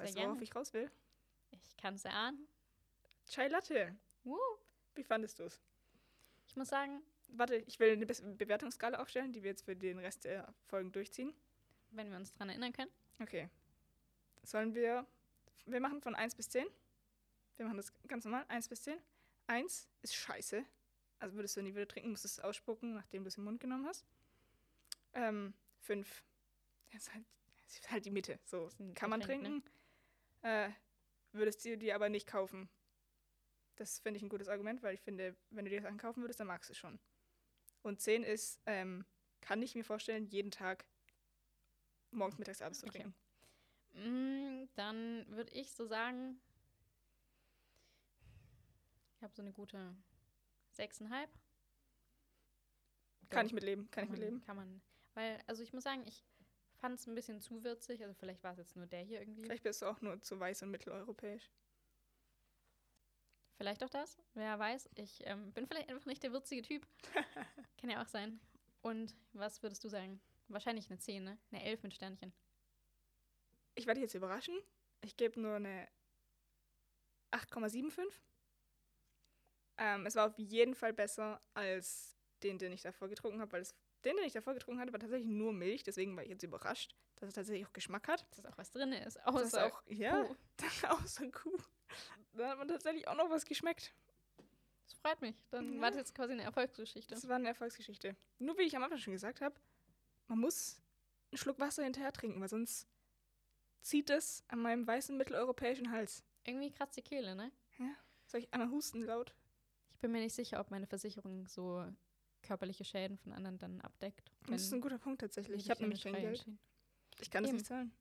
Weißt du, worauf ich raus will? Ich kann es erahnen. Chai Latte. Woo. Wie fandest du es? Ich muss sagen. Warte, ich will eine Be Bewertungsskala aufstellen, die wir jetzt für den Rest der Folgen durchziehen. Wenn wir uns daran erinnern können. Okay. Sollen wir. Wir machen von 1 bis 10. Wir machen das ganz normal. 1 bis 10. 1 ist scheiße. Also würdest du nie wieder trinken, musst es ausspucken, nachdem du es im Mund genommen hast. Ähm, 5. Das ist halt, das ist halt die Mitte. So kann man Getränk, trinken. Ne? Äh, würdest du dir aber nicht kaufen. Das finde ich ein gutes Argument, weil ich finde, wenn du dir das ankaufen würdest, dann magst du es schon. Und 10 ist, ähm, kann ich mir vorstellen, jeden Tag morgens, mittags, abends okay. zu trinken. Mm, dann würde ich so sagen, ich habe so eine gute 6,5. Kann ich mitleben, kann, kann ich mitleben. Kann man, weil, also ich muss sagen, ich fand es ein bisschen zu würzig, also vielleicht war es jetzt nur der hier irgendwie. Vielleicht bist du auch nur zu weiß und mitteleuropäisch. Vielleicht auch das, wer weiß. Ich ähm, bin vielleicht einfach nicht der würzige Typ. Kann ja auch sein. Und was würdest du sagen? Wahrscheinlich eine 10, ne? Eine 11 mit Sternchen. Ich werde dich jetzt überraschen. Ich gebe nur eine 8,75. Ähm, es war auf jeden Fall besser als den, den ich davor getrunken habe, weil es, den, den ich davor getrunken hatte, war tatsächlich nur Milch. Deswegen war ich jetzt überrascht, dass es tatsächlich auch Geschmack hat. Dass auch was drin ist. Außer das auch, ja, Kuh. außer Kuh. Da hat man tatsächlich auch noch was geschmeckt. Das freut mich. Dann ja. war das jetzt quasi eine Erfolgsgeschichte. Das war eine Erfolgsgeschichte. Nur wie ich am Anfang schon gesagt habe, man muss einen Schluck Wasser hinterher trinken, weil sonst zieht es an meinem weißen mitteleuropäischen Hals. Irgendwie kratzt die Kehle, ne? Ja. Soll ich einmal husten laut? Ich bin mir nicht sicher, ob meine Versicherung so körperliche Schäden von anderen dann abdeckt. Das ist ein guter Punkt tatsächlich. Ich habe nämlich kein Geld. Ich kann Eben. das nicht zahlen.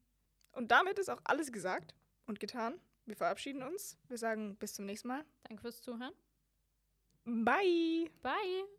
Und damit ist auch alles gesagt und getan. Wir verabschieden uns. Wir sagen bis zum nächsten Mal. Danke fürs Zuhören. Bye. Bye.